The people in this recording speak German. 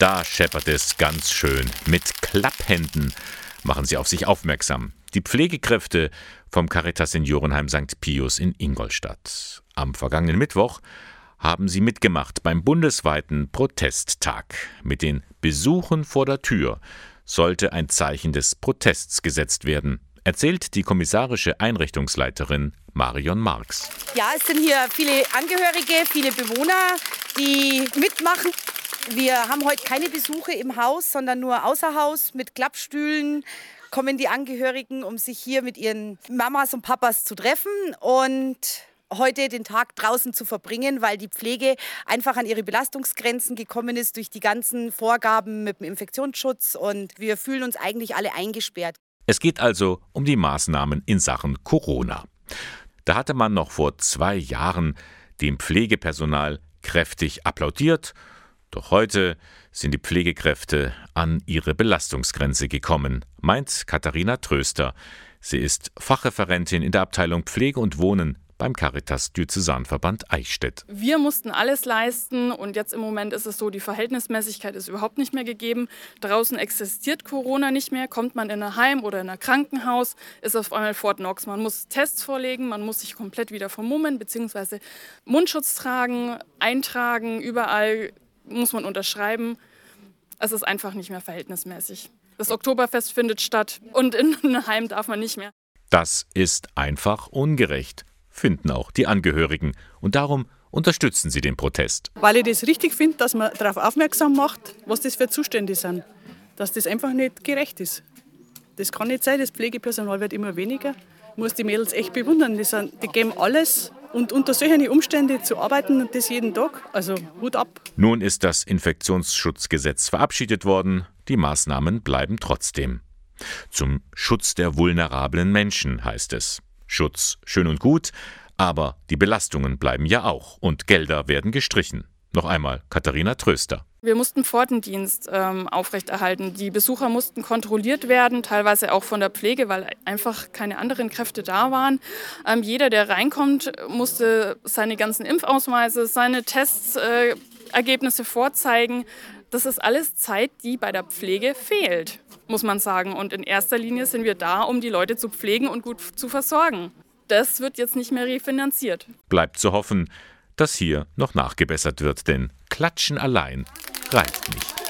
Da scheppert es ganz schön. Mit Klapphänden machen sie auf sich aufmerksam. Die Pflegekräfte vom Caritas Seniorenheim St. Pius in Ingolstadt. Am vergangenen Mittwoch haben sie mitgemacht beim bundesweiten Protesttag. Mit den Besuchen vor der Tür sollte ein Zeichen des Protests gesetzt werden, erzählt die kommissarische Einrichtungsleiterin Marion Marx. Ja, es sind hier viele Angehörige, viele Bewohner, die mitmachen. Wir haben heute keine Besuche im Haus, sondern nur außer Haus mit Klappstühlen kommen die Angehörigen, um sich hier mit ihren Mamas und Papas zu treffen und heute den Tag draußen zu verbringen, weil die Pflege einfach an ihre Belastungsgrenzen gekommen ist durch die ganzen Vorgaben mit dem Infektionsschutz und wir fühlen uns eigentlich alle eingesperrt. Es geht also um die Maßnahmen in Sachen Corona. Da hatte man noch vor zwei Jahren dem Pflegepersonal kräftig applaudiert doch heute sind die Pflegekräfte an ihre Belastungsgrenze gekommen, meint Katharina Tröster. Sie ist Fachreferentin in der Abteilung Pflege und Wohnen beim Caritas Diözesanverband Eichstätt. Wir mussten alles leisten und jetzt im Moment ist es so, die Verhältnismäßigkeit ist überhaupt nicht mehr gegeben. Draußen existiert Corona nicht mehr. Kommt man in ein Heim oder in ein Krankenhaus, ist auf einmal Fort Knox. Man muss Tests vorlegen, man muss sich komplett wieder vermummen bzw. Mundschutz tragen, eintragen, überall muss man unterschreiben. Es ist einfach nicht mehr verhältnismäßig. Das Oktoberfest findet statt und in einem Heim darf man nicht mehr. Das ist einfach ungerecht, finden auch die Angehörigen. Und darum unterstützen sie den Protest. Weil ich das richtig finde, dass man darauf aufmerksam macht, was das für Zustände sind. Dass das einfach nicht gerecht ist. Das kann nicht sein, das Pflegepersonal wird immer weniger. Ich muss die Mädels echt bewundern. Die, sind, die geben alles und unter solchen Umständen zu arbeiten und das jeden Tag, also Hut ab. Nun ist das Infektionsschutzgesetz verabschiedet worden, die Maßnahmen bleiben trotzdem. Zum Schutz der vulnerablen Menschen heißt es. Schutz schön und gut, aber die Belastungen bleiben ja auch und Gelder werden gestrichen. Noch einmal Katharina Tröster. Wir mussten Pfortendienst ähm, aufrechterhalten. Die Besucher mussten kontrolliert werden, teilweise auch von der Pflege, weil einfach keine anderen Kräfte da waren. Ähm, jeder, der reinkommt, musste seine ganzen Impfausweise, seine Testergebnisse äh, vorzeigen. Das ist alles Zeit, die bei der Pflege fehlt, muss man sagen. Und in erster Linie sind wir da, um die Leute zu pflegen und gut zu versorgen. Das wird jetzt nicht mehr refinanziert. Bleibt zu hoffen, dass hier noch nachgebessert wird, denn Klatschen allein reicht nicht.